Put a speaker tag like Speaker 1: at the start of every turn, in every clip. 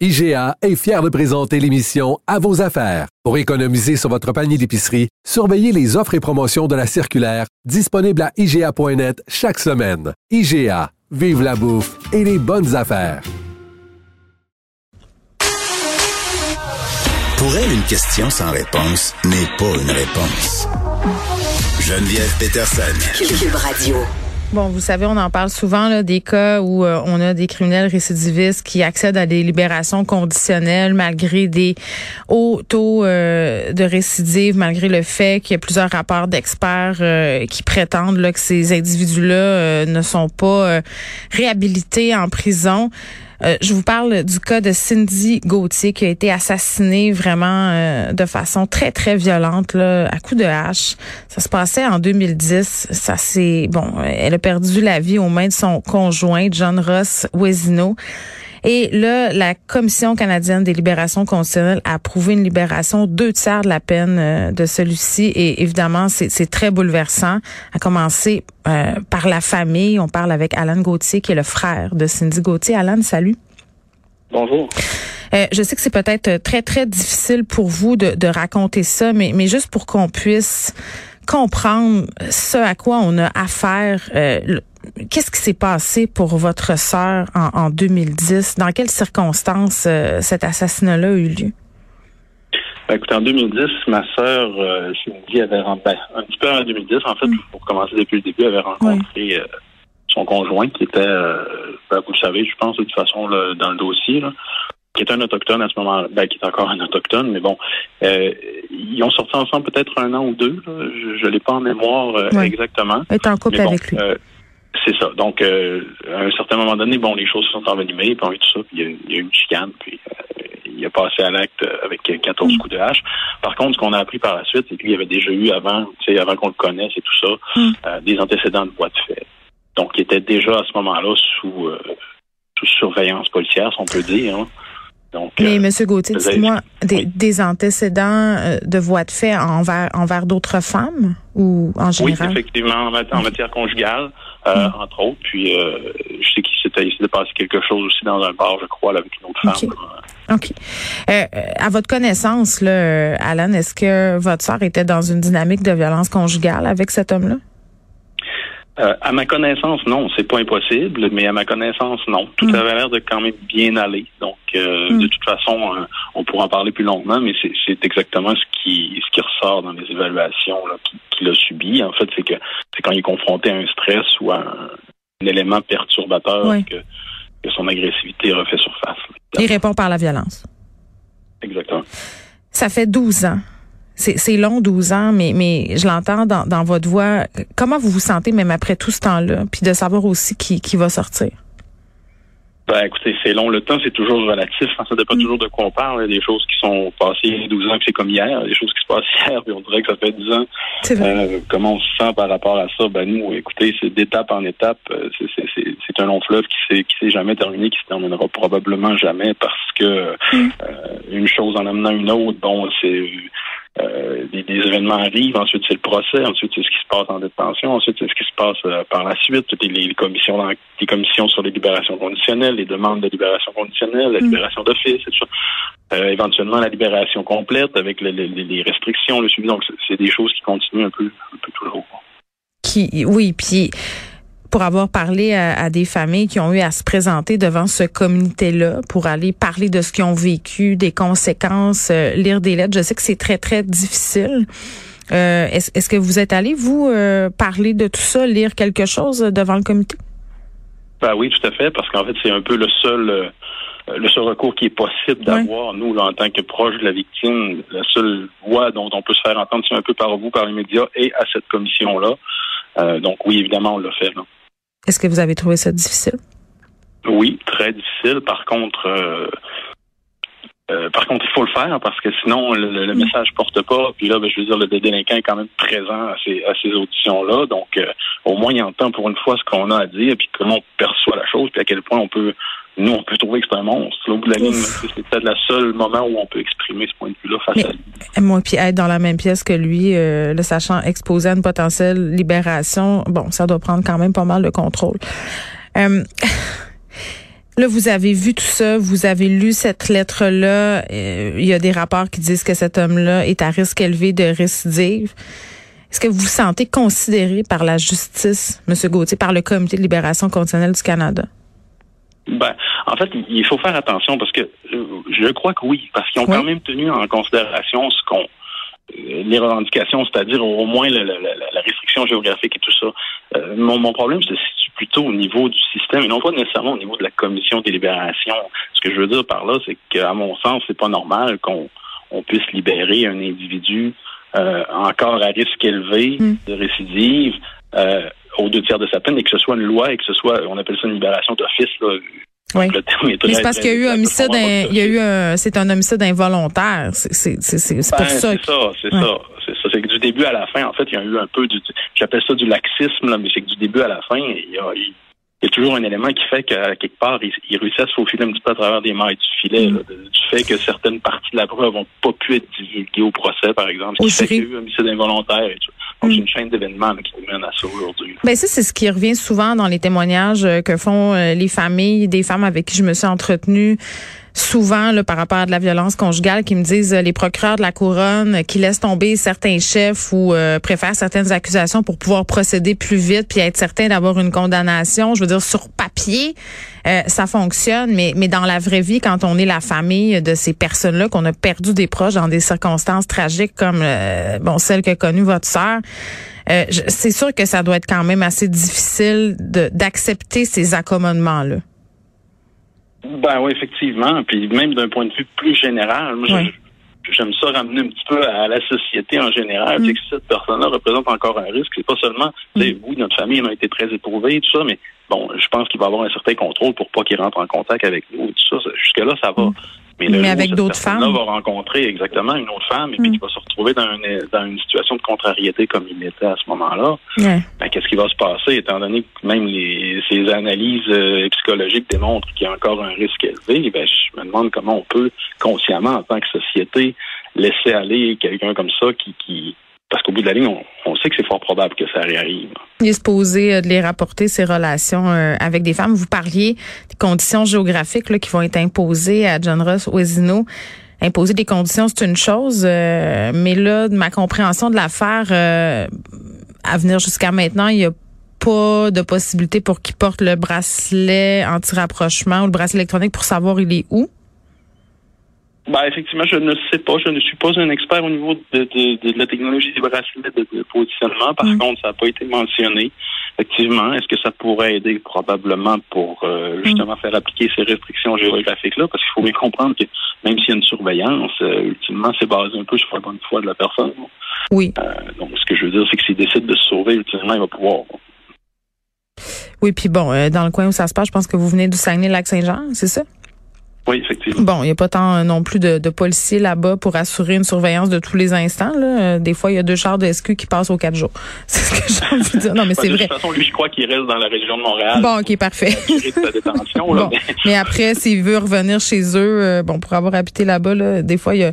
Speaker 1: IGA est fier de présenter l'émission À vos affaires. Pour économiser sur votre panier d'épicerie, surveillez les offres et promotions de la circulaire disponible à IGA.net chaque semaine. IGA, vive la bouffe et les bonnes affaires.
Speaker 2: Pour elle, une question sans réponse n'est pas une réponse. Geneviève Peterson.
Speaker 3: Cube Radio.
Speaker 4: Bon, vous savez, on en parle souvent là, des cas où euh, on a des criminels récidivistes qui accèdent à des libérations conditionnelles malgré des hauts taux euh, de récidive, malgré le fait qu'il y a plusieurs rapports d'experts euh, qui prétendent là, que ces individus-là ne sont pas réhabilités en prison. Euh, je vous parle du cas de Cindy Gauthier qui a été assassinée vraiment euh, de façon très très violente là, à coup de hache. Ça se passait en 2010. Ça c'est bon, elle a perdu la vie aux mains de son conjoint John Ross Wesino. Et là, la Commission canadienne des libérations conditionnelles a approuvé une libération deux tiers de la peine euh, de celui-ci. Et évidemment, c'est très bouleversant. À commencer euh, par la famille. On parle avec Alan Gauthier, qui est le frère de Cindy Gauthier. Alan, salut.
Speaker 5: Bonjour.
Speaker 4: Euh, je sais que c'est peut-être très, très difficile pour vous de, de raconter ça, mais, mais juste pour qu'on puisse comprendre ce à quoi on a affaire. Euh, Qu'est-ce qui s'est passé pour votre sœur en, en, 2010? Dans quelles circonstances euh, cet assassinat-là a eu lieu?
Speaker 5: Ben, écoutez, en 2010, ma sœur euh, Cindy avait rencontré, ben, un petit peu en 2010, en fait, mm. pour commencer depuis le début, avait rencontré euh, son conjoint qui était, euh, ben, vous le savez, je pense, de toute façon, là, dans le dossier, là, qui est un autochtone à ce moment-là, ben, qui est encore un autochtone, mais bon, euh, ils ont sorti ensemble peut-être un an ou deux, là, je ne l'ai pas en mémoire euh, exactement.
Speaker 4: Elle est en couple
Speaker 5: bon,
Speaker 4: avec lui.
Speaker 5: Euh, c'est ça. Donc, euh, à un certain moment donné, bon, les choses se sont envenimées, puis tout ça, puis il y, a, il y a eu une chicane, puis euh, il a passé à l'acte avec 14 mm. coups de hache. Par contre, ce qu'on a appris par la suite, c'est qu'il y avait déjà eu avant, tu sais, avant qu'on le connaisse et tout ça,
Speaker 4: mm.
Speaker 5: euh, des antécédents de voie de fait. Donc, il était déjà à ce moment-là sous, euh, sous surveillance policière, si on peut dire. Hein. Donc,
Speaker 4: Mais, Monsieur Gauthier, dites-moi, des,
Speaker 5: Oui.
Speaker 4: des antécédents de voie de fait envers, envers d'autres femmes ou en
Speaker 5: Oui,
Speaker 4: général?
Speaker 5: effectivement, en matière, en matière conjugale, euh,
Speaker 4: Mm.
Speaker 5: entre autres. Puis, euh, je sais qu'il s'était, passé quelque chose aussi dans un bar, je crois, là, avec une autre femme.
Speaker 4: Ok. Euh, à votre connaissance, là, Alan, est-ce que votre sœur était dans une dynamique de violence conjugale avec cet homme-là?
Speaker 5: Euh, à ma connaissance, non, c'est pas impossible, mais à ma connaissance, non. Tout
Speaker 4: Mm.
Speaker 5: avait l'air de quand même bien aller. Donc, euh,
Speaker 4: Mm.
Speaker 5: de toute façon, euh, on pourra en parler plus longuement, mais c'est, exactement ce qui, ce qui ressort dans les évaluations qu'il, a subi. En fait, c'est que c'est quand il est confronté à un stress ou à un, un élément perturbateur
Speaker 4: Oui.
Speaker 5: que, que son agressivité refait surface.
Speaker 4: Il répond par la violence.
Speaker 5: Exactement.
Speaker 4: Ça fait 12 ans. C'est c'est long, 12 ans, mais, mais je l'entends dans, dans votre voix. Comment vous vous sentez même après tout ce temps-là? Puis de savoir aussi qui, qui va sortir?
Speaker 5: Ben, écoutez, c'est long. Le temps, c'est toujours relatif. hein. Ça dépend
Speaker 4: Mm.
Speaker 5: toujours de quoi on parle. Il y a des choses qui sont passées il y a 12 ans que c'est comme hier. Il y a des choses qui se passent hier, puis on dirait que ça fait 10 ans. Euh, comment on se sent par rapport à ça? Ben, nous, écoutez, c'est d'étape en étape. Euh, c'est- c'est- C'est c'est un long fleuve qui s'est qui s'est jamais terminé, qui se terminera probablement jamais parce que
Speaker 4: Mm.
Speaker 5: euh, une chose en amenant une autre, bon, c'est euh, des, des événements arrivent, ensuite c'est le procès, ensuite c'est ce qui se passe en détention, ensuite c'est ce qui se passe euh, par la suite, toutes les, les commissions dans- les commissions sur les libérations conditionnelles, les demandes de libération conditionnelle, la
Speaker 4: Mm.
Speaker 5: libération d'office, et tout ça. Euh, éventuellement la libération complète avec le- le- les restrictions, le suivi. Donc c'est- c'est des choses qui continuent un peu, un peu toujours.
Speaker 4: Qui, oui, puis pour avoir parlé à, à des familles qui ont eu à se présenter devant ce comité-là pour aller parler de ce qu'ils ont vécu, des conséquences, euh, lire des lettres. Je sais que c'est très, très difficile. Euh, est-ce, que vous êtes allé, vous, euh, parler de tout ça, lire quelque chose devant le comité?
Speaker 5: Ben oui, tout à fait, parce qu'en fait, c'est un peu le seul le seul recours qui est possible d'avoir, nous, là, en tant que proche de la victime, la seule voie dont on peut se faire entendre, c'est un peu par vous, par les médias et à cette commission-là. Euh, donc oui, évidemment, on l'a fait. Là.
Speaker 4: Est-ce que vous avez trouvé ça difficile?
Speaker 5: Oui, très difficile. Par contre, euh, euh, par contre, il faut le faire parce que sinon, le, le message porte pas. Puis là, ben, je veux dire, le délinquant est quand même présent à ces, à ces auditions-là. Donc, euh, au moins, il entend pour une fois ce qu'on a à dire, puis comment on perçoit la chose, puis à quel point on peut, nous, on peut trouver que c'est un monstre. Au bout de la ligne, c'est peut-être le seul moment où on peut exprimer ce point de vue-là face à lui.
Speaker 4: Moi, puis être dans la même pièce que lui, euh, le sachant exposé à une potentielle libération, bon, ça doit prendre quand même pas mal de contrôle. Euh, Là, vous avez vu tout ça, vous avez lu cette lettre-là. Euh, il y a des rapports qui disent que cet homme-là est à risque élevé de récidive. Est-ce que vous vous sentez considéré par la justice, M. Gauthier, par le Comité de libération conditionnelle du Canada?
Speaker 5: Ben, en fait, il faut faire attention parce que euh, je crois que oui, parce qu'ils ont quand même tenu en considération ce qu'on euh, les revendications, c'est-à-dire au moins la, restriction géographique et tout ça. mon, mon problème se situe plutôt au niveau du système et non pas nécessairement au niveau de la commission des libérations. Ce que je veux dire par là, c'est qu'à mon sens, c'est pas normal qu'on on puisse libérer un individu euh, encore à risque élevé hmm. de récidive euh, aux deux tiers de sa peine et que ce soit une loi et que ce soit, on appelle ça une libération d'office.
Speaker 4: Oui. Mais c'est parce qu'il y a eu un homicide, il y a eu un, c'est un homicide involontaire. C'est, c'est, c'est, pour
Speaker 5: ben,
Speaker 4: ça.
Speaker 5: C'est ça, c'est ça. C'est ça. C'est que du début à la fin, en fait, il y a eu un peu du, j'appelle ça du laxisme, là, mais c'est que du début à la fin, il y a, il y a toujours un élément qui fait qu'à quelque part, il, il, réussit à se faufiler un petit peu à travers des mailles du filet, mm. du fait que certaines parties de la preuve n'ont pas pu être divulguées au procès, par exemple, ce qui fait qu'il y a eu un homicide involontaire et tout. Donc, c'est mm. une chaîne d'événements qui nous mène à ça aujourd'hui.
Speaker 4: Ben ça, c'est ce qui revient souvent dans les témoignages euh, que font euh, les familles, des femmes avec qui je me suis entretenue souvent là, par rapport à de la violence conjugale qui me disent euh, les procureurs de la couronne qui laissent tomber certains chefs ou euh, préfèrent certaines accusations pour pouvoir procéder plus vite puis être certain d'avoir une condamnation. Je veux dire sur papier euh, ça fonctionne mais mais dans la vraie vie quand on est la famille de ces personnes-là qu'on a perdu des proches dans des circonstances tragiques comme bon celle que connue votre sœur c'est sûr que ça doit être quand même assez difficile d'accepter ces accommodements là.
Speaker 5: Ben oui, effectivement. Puis même d'un point de vue plus général, moi, j'aime ça ramener un petit peu à la société en général. Mm. Que cette personne-là représente encore un risque, c'est pas seulement, mm. oui, notre famille a été très éprouvée et tout ça, mais bon, je pense qu'il va avoir un certain contrôle pour pas qu'il rentre en contact avec nous et tout ça. Jusque-là, ça va. Mm.
Speaker 4: Mais, avec d'autres femmes.
Speaker 5: va rencontrer exactement une autre femme et puis il va se retrouver dans une, dans une situation de contrariété comme il était à ce moment-là. Ben, qu'est-ce qui va se passer étant donné que même les, ces analyses euh, psychologiques démontrent qu'il y a encore un risque élevé? Ben, je me demande comment on peut consciemment en tant que société laisser aller quelqu'un comme ça qui, qui parce qu'au bout de la ligne, on, sait que c'est fort probable que ça réarrive.
Speaker 4: Il est supposé euh, de les rapporter ses relations euh, avec des femmes. Vous parliez des conditions géographiques qui vont être imposées à John Ross Oisino. Imposer des conditions, c'est une chose, euh, mais là, de ma compréhension de l'affaire, à venir jusqu'à maintenant, il n'y a pas de possibilité pour qu'il porte le bracelet anti-rapprochement ou le bracelet électronique pour savoir il est où.
Speaker 5: Ben, effectivement, je ne sais pas. Je ne suis pas un expert au niveau de, de, de la technologie des bracelets de, positionnement. Par mm. contre, ça n'a pas été mentionné. Effectivement, est-ce que ça pourrait aider? Probablement pour euh, mm. justement faire appliquer ces restrictions géographiques-là? Parce qu'il faut bien comprendre que même s'il y a une surveillance, euh, ultimement, c'est basé un peu sur la bonne foi de la personne.
Speaker 4: Oui.
Speaker 5: Euh, donc, ce que je veux dire, c'est que s'il décide de se sauver, ultimement, il va pouvoir.
Speaker 4: Oui, puis bon, dans le coin où ça se passe, je pense que vous venez du Saguenay-Lac-Saint-Jean, c'est ça?
Speaker 5: Oui, effectivement.
Speaker 4: Bon, il n'y a pas tant euh, non plus de, de policiers là-bas pour assurer une surveillance de tous les instants. Là. Euh, des fois, il y a deux chars de SQ qui passent aux quatre jours. C'est ce que j'ai envie de dire. Non, mais c'est vrai. De
Speaker 5: toute façon, lui, je crois qu'il reste dans la région de Montréal.
Speaker 4: Bon, ok, parfait.
Speaker 5: Détention, là,
Speaker 4: mais... après, s'il veut revenir chez eux, euh, bon, pour avoir habité là-bas, là, des fois, il, y a,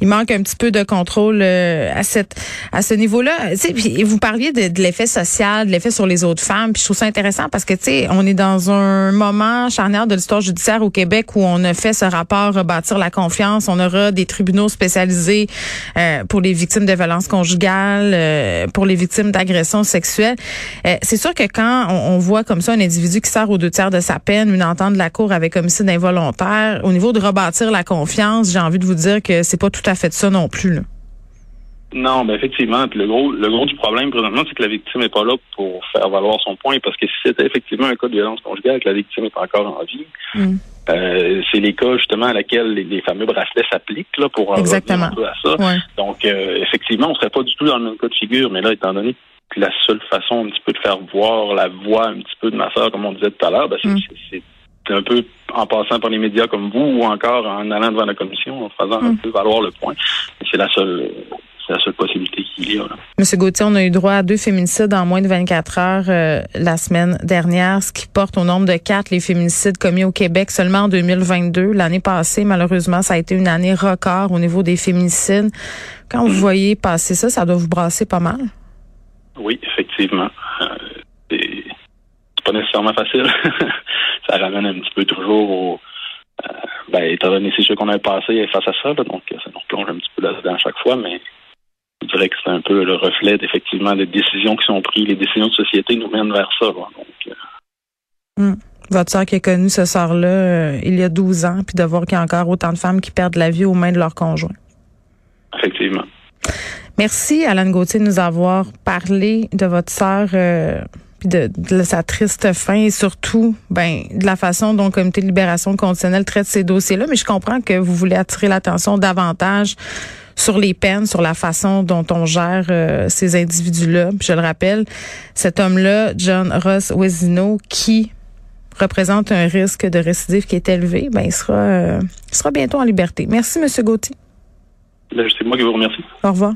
Speaker 4: il manque un petit peu de contrôle à cette à ce niveau-là. Puis vous parliez de, de l'effet social, de l'effet sur les autres femmes. Puis je trouve ça intéressant parce que tu sais, on est dans un moment charnière de l'histoire judiciaire au Québec où on a fait ce rapport rebâtir la confiance. On aura des tribunaux spécialisés euh, pour les victimes de violences conjugales, euh, pour les victimes d'agressions sexuelles. Euh, c'est sûr que quand on, voit comme ça un individu qui sort aux deux tiers de sa peine, une entente de la cour avec homicide involontaire, au niveau de rebâtir la confiance, j'ai envie de vous dire que c'est pas tout à fait ça non plus.
Speaker 5: Non, ben effectivement. le gros, le gros du problème présentement, c'est que la victime n'est pas là pour faire valoir son point, parce que si c'était effectivement un cas de violence conjugale, que la victime est encore en vie, mm. euh, c'est les cas justement à laquelle les, fameux bracelets s'appliquent là pour
Speaker 4: Exactement.
Speaker 5: un peu à ça. Donc euh, effectivement, on serait pas du tout dans le même cas de figure, mais là, étant donné que la seule façon un petit peu de faire voir la voix un petit peu de ma soeur, comme on disait tout à l'heure, ben, c'est mm un peu en passant par les médias comme vous ou encore en allant devant la commission, en faisant un mm. peu valoir le point. C'est la seule c'est la seule possibilité qu'il y a. Là.
Speaker 4: Monsieur Gauthier, on a eu droit à deux féminicides en moins de 24 heures euh, la semaine dernière, ce qui porte au nombre de quatre les féminicides commis au Québec seulement en 2022. L'année passée, malheureusement, ça a été une année record au niveau des féminicides. Quand vous voyez passer ça, ça doit vous brasser pas mal.
Speaker 5: Oui, effectivement. Euh, c'est pas nécessairement facile. ça ramène un petit peu toujours au euh, ben, étant donné c'est sûr qu'on a passé face à ça, donc ça nous replonge un petit peu là-dedans à chaque fois, mais je dirais que c'est un peu le reflet effectivement des décisions qui sont prises. Les décisions de société nous mènent vers ça. Donc, euh.
Speaker 4: hum. Votre soeur qui a connu ce sort-là euh, il y a 12 ans, puis de voir qu'il y a encore autant de femmes qui perdent la vie aux mains de leurs conjoints.
Speaker 5: Effectivement.
Speaker 4: Merci, Alan Gauthier, de nous avoir parlé de votre sœur. Euh, de, de, sa triste fin et surtout ben de la façon dont le comité de libération conditionnelle traite ces dossiers-là. Mais je comprends que vous voulez attirer l'attention davantage sur les peines, sur la façon dont on gère euh, ces individus-là. je le rappelle, cet homme-là, John Ross Wesino, qui représente un risque de récidive qui est élevé, ben il sera, euh, il sera bientôt en liberté. Merci, Monsieur Gauthier.
Speaker 5: Ben, c'est moi qui vous remercie.
Speaker 4: Au revoir.